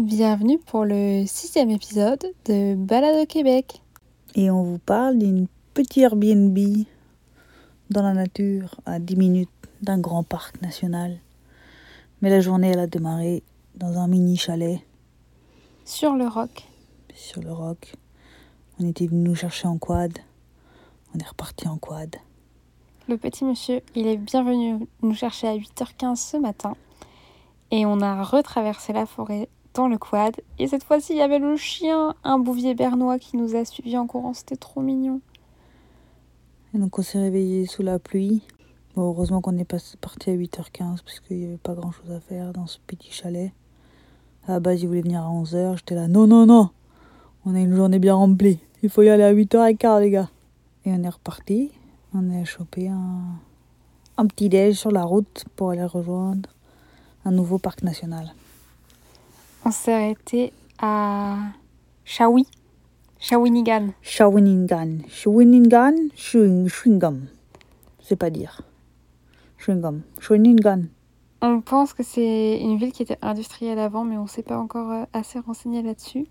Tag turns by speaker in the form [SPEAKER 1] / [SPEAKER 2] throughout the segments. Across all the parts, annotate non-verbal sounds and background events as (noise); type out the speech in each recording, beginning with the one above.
[SPEAKER 1] Bienvenue pour le sixième épisode de Balade au Québec.
[SPEAKER 2] Et on vous parle d'une petite Airbnb dans la nature à 10 minutes d'un grand parc national. Mais la journée, elle a démarré dans un mini chalet
[SPEAKER 1] Sur le roc.
[SPEAKER 2] sur le roc. On était venu nous chercher en quad. On est reparti en quad.
[SPEAKER 1] Le petit monsieur, il est bienvenu nous chercher à 8h15 ce matin. Et on a retraversé la forêt dans le quad. Et cette fois-ci, il y avait le chien, un bouvier bernois qui nous a suivis en courant. C'était trop mignon.
[SPEAKER 2] Et donc on s'est réveillé sous la pluie. Bon, heureusement qu'on est parti à 8h15 parce qu'il n'y avait pas grand chose à faire dans ce petit chalet. À la base, il voulait venir à 11h. J'étais là, non, non, non. On a une journée bien remplie. Il faut y aller à 8h15, les gars. Et on est reparti. On a chopé un, un petit déj sur la route pour aller rejoindre un nouveau parc national.
[SPEAKER 1] On s'est arrêté à Shawi. Shawinigan.
[SPEAKER 2] Shawinigan. Shawinigan, Chewing-gum. C'est pas dire. Chewing-gum. Shawinigan.
[SPEAKER 1] On pense que c'est une ville qui était industrielle avant, mais on ne s'est pas encore euh, assez renseigné là-dessus.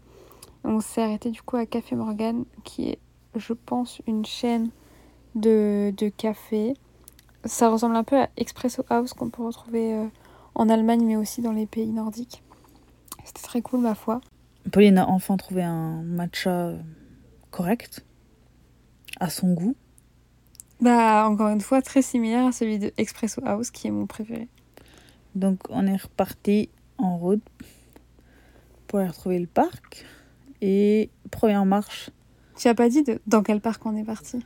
[SPEAKER 1] On s'est arrêté du coup à Café Morgan, qui est, je pense, une chaîne de, de café. Ça ressemble un peu à Espresso House qu'on peut retrouver euh, en Allemagne, mais aussi dans les pays nordiques. C'était très cool, ma foi.
[SPEAKER 2] Pauline a enfin trouvé un matcha correct, à son goût.
[SPEAKER 1] Bah, encore une fois, très similaire à celui de Espresso House, qui est mon préféré.
[SPEAKER 2] Donc on est reparti en route pour aller retrouver le parc. Et première marche,
[SPEAKER 1] Tu as pas dit de, dans quel parc on est parti?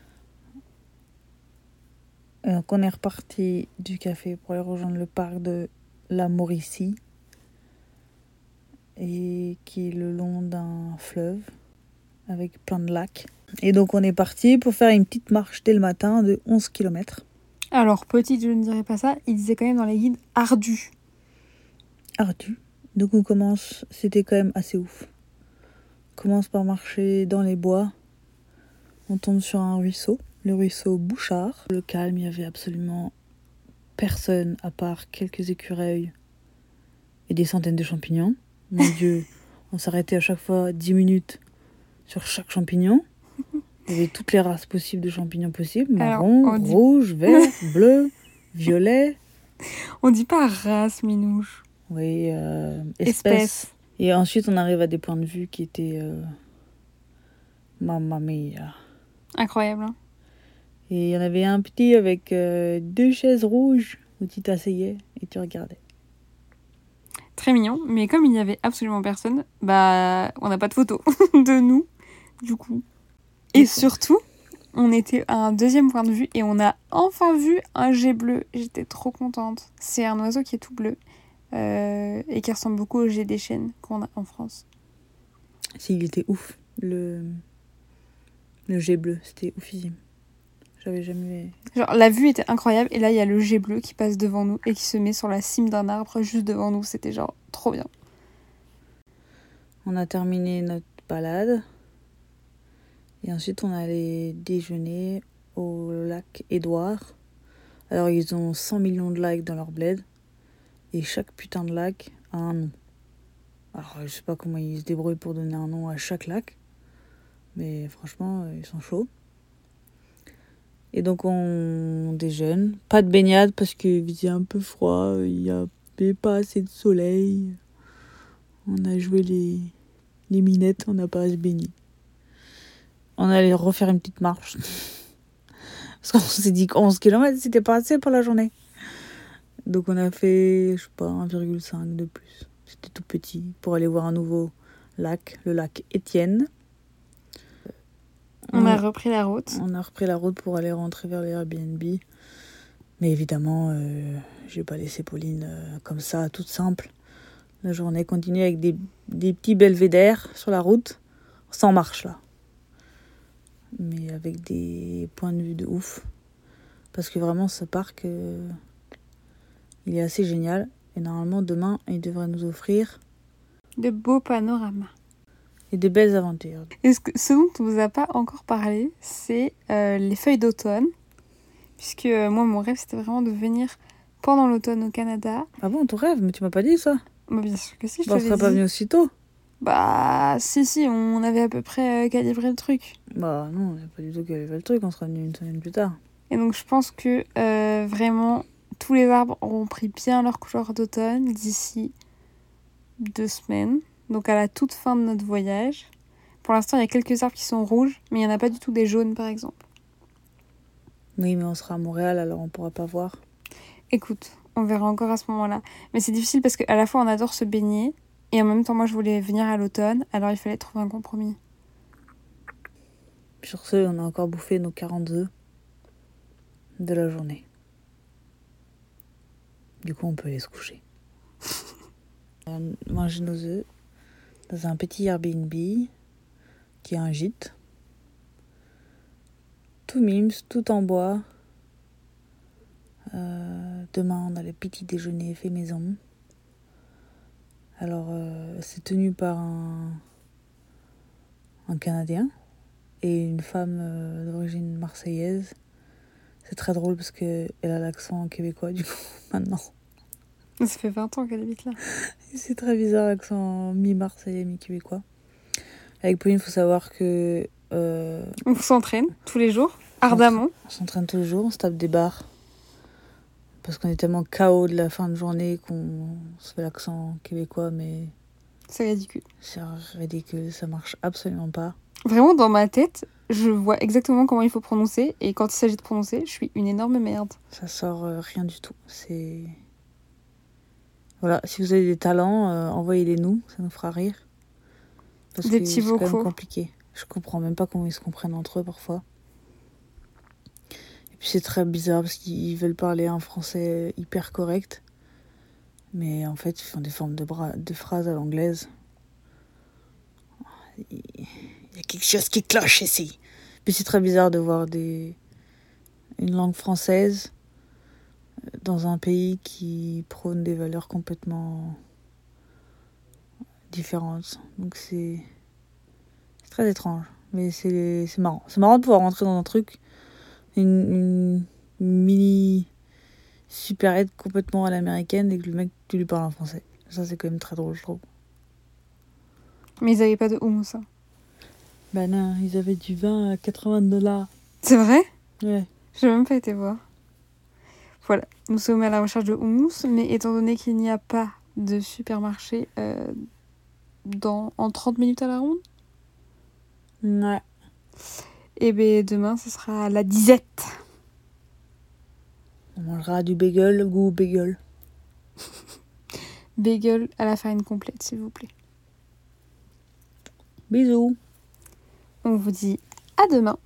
[SPEAKER 2] Euh, donc on est reparti du café pour aller rejoindre le parc de la Mauricie. Et qui est le long d'un fleuve avec plein de lacs. Et donc on est parti pour faire une petite marche dès le matin de 11 km.
[SPEAKER 1] Alors, petite, je ne dirais pas ça, il disait quand même dans les guides ardu.
[SPEAKER 2] ardu. Donc on commence, c'était quand même assez ouf. On commence par marcher dans les bois. On tombe sur un ruisseau, le ruisseau Bouchard. Le calme, il y avait absolument personne à part quelques écureuils et des centaines de champignons. Mon Dieu, on s'arrêtait à chaque fois 10 minutes sur chaque champignon. Il y avait toutes les races possibles de champignons possibles. Marron,
[SPEAKER 1] dit-
[SPEAKER 2] rouge, vert, (laughs) bleu, violet.
[SPEAKER 1] On dit pas race, minouche.
[SPEAKER 2] Oui, euh, espèce.
[SPEAKER 1] Espèce.
[SPEAKER 2] Et ensuite, on arrive à des points de vue qui étaient. Euh... Mamma mia.
[SPEAKER 1] Incroyable. hein.
[SPEAKER 2] Et il y en avait un petit avec euh, deux chaises rouges où tu t'asseyais et tu regardais.
[SPEAKER 1] Très mignon. Mais comme il n'y avait absolument personne, bah, on n'a pas de photo (laughs) de nous, du coup. Et surtout, on était à un deuxième point de vue et on a enfin vu un jet bleu. J'étais trop contente. C'est un oiseau qui est tout bleu euh, et qui ressemble beaucoup au jet des chênes qu'on a en France.
[SPEAKER 2] Si, il était ouf. Le, le jet bleu, c'était oufissime. J'avais jamais.
[SPEAKER 1] Genre, la vue était incroyable et là, il y a le jet bleu qui passe devant nous et qui se met sur la cime d'un arbre juste devant nous. C'était genre trop bien.
[SPEAKER 2] On a terminé notre balade. Et ensuite, on allait déjeuner au lac Édouard. Alors, ils ont 100 millions de lacs dans leur bled. Et chaque putain de lac a un nom. Alors, je sais pas comment ils se débrouillent pour donner un nom à chaque lac. Mais franchement, ils sont chauds. Et donc, on déjeune. Pas de baignade parce qu'il faisait un peu froid. Il n'y avait pas assez de soleil. On a joué les, les minettes, on n'a pas à se baigner. On allait refaire une petite marche. (laughs) Parce qu'on s'est dit que 11 km, c'était pas assez pour la journée. Donc on a fait, je sais pas, 1,5 de plus. C'était tout petit pour aller voir un nouveau lac, le lac Étienne.
[SPEAKER 1] On a repris la route.
[SPEAKER 2] On a repris la route pour aller rentrer vers les Airbnb. Mais évidemment, euh, j'ai pas laissé Pauline euh, comme ça, toute simple. La journée continue avec des, des petits belvédères sur la route, sans marche là. Mais avec des points de vue de ouf. Parce que vraiment, ce parc, euh, il est assez génial. Et normalement, demain, il devrait nous offrir
[SPEAKER 1] De beaux panoramas.
[SPEAKER 2] Et de belles aventures.
[SPEAKER 1] Et ce, que- ce dont on vous a pas encore parlé, c'est euh, les feuilles d'automne. Puisque euh, moi, mon rêve, c'était vraiment de venir pendant l'automne au Canada.
[SPEAKER 2] Ah bon, ton rêve? Mais tu m'as pas dit ça?
[SPEAKER 1] Bah, bien sûr que si, je
[SPEAKER 2] Bah,
[SPEAKER 1] l'ai
[SPEAKER 2] pas venu aussitôt.
[SPEAKER 1] Bah, si, si, on avait à peu près euh, calibré le truc.
[SPEAKER 2] Bah non, on n'a pas du tout fait le truc, on sera venu une semaine plus tard.
[SPEAKER 1] Et donc, je pense que vraiment, tous les arbres auront pris bien leur couleur d'automne d'ici deux semaines. Donc, à la toute fin de notre voyage. Pour l'instant, il y a quelques arbres qui sont rouges, mais il n'y en a pas du tout des jaunes, par exemple.
[SPEAKER 2] Oui, mais on sera à Montréal, alors on pourra pas voir.
[SPEAKER 1] Écoute, on verra encore à ce moment-là. Mais c'est difficile parce qu'à la fois, on adore se baigner. Et en même temps, moi, je voulais venir à l'automne. Alors, il fallait trouver un compromis.
[SPEAKER 2] Sur ce, on a encore bouffé nos 40 œufs de la journée. Du coup, on peut aller se coucher. On a mangé nos œufs dans un petit Airbnb qui est un gîte. Tout mimes, tout en bois. Euh, demain, on a le petit déjeuner fait maison. Alors, euh, c'est tenu par un, Canadien et une femme euh, d'origine marseillaise. C'est très drôle parce qu'elle a l'accent québécois du coup (laughs) maintenant. (laughs)
[SPEAKER 1] Ça fait 20 ans qu'elle habite là.
[SPEAKER 2] C'est très bizarre l'accent mi-marseillais, mi-québécois. Avec Pauline, il faut savoir que euh,
[SPEAKER 1] On s'entraîne tous les jours, ardemment.
[SPEAKER 2] on s'entraîne tous les jours, on se tape des barres. Parce qu'on est tellement KO de la fin de journée qu'on se fait l'accent québécois, mais
[SPEAKER 1] C'est ridicule.
[SPEAKER 2] c'est ridicule, ça marche absolument pas.
[SPEAKER 1] Vraiment, dans ma tête, je vois exactement comment il faut prononcer. Et quand il s'agit de prononcer, je suis une énorme merde.
[SPEAKER 2] Ça sort euh, rien du tout. C'est. Voilà, si vous avez des talents, euh, envoyez-les nous, ça nous fera rire. Parce
[SPEAKER 1] Des
[SPEAKER 2] que
[SPEAKER 1] petits
[SPEAKER 2] c'est quand même compliqué. Je comprends même pas comment ils se comprennent entre eux parfois. Et puis c'est très bizarre parce qu'ils veulent parler un français hyper correct. Mais en fait, ils font des formes de, bras, de phrases à l'anglaise. Il y a quelque chose qui cloche ici. Puis c'est très bizarre de voir des... une langue française dans un pays qui prône des valeurs complètement différentes. Donc c'est très étrange, mais c'est marrant. C'est marrant de pouvoir rentrer dans un truc, une, une mini supérette complètement à l'américaine et que le mec, tu lui parles en français. Ça, c'est quand même très drôle, je trouve.
[SPEAKER 1] Mais ils avaient pas de houmous. hein.
[SPEAKER 2] Bah non, ils avaient du vin à 80 dollars.
[SPEAKER 1] C'est vrai?
[SPEAKER 2] Ouais.
[SPEAKER 1] J'ai même pas été voir. Voilà, nous sommes à la recherche de houmous, mais étant donné qu'il n'y a pas de supermarché euh, dans, en 30 minutes à la ronde,
[SPEAKER 2] Ouais.
[SPEAKER 1] et ben demain ce sera la disette.
[SPEAKER 2] On mangera du bagel, goût bagel. (laughs)
[SPEAKER 1] Bagel à la farine complète, s'il vous plaît.
[SPEAKER 2] Bisous.
[SPEAKER 1] On vous dit à demain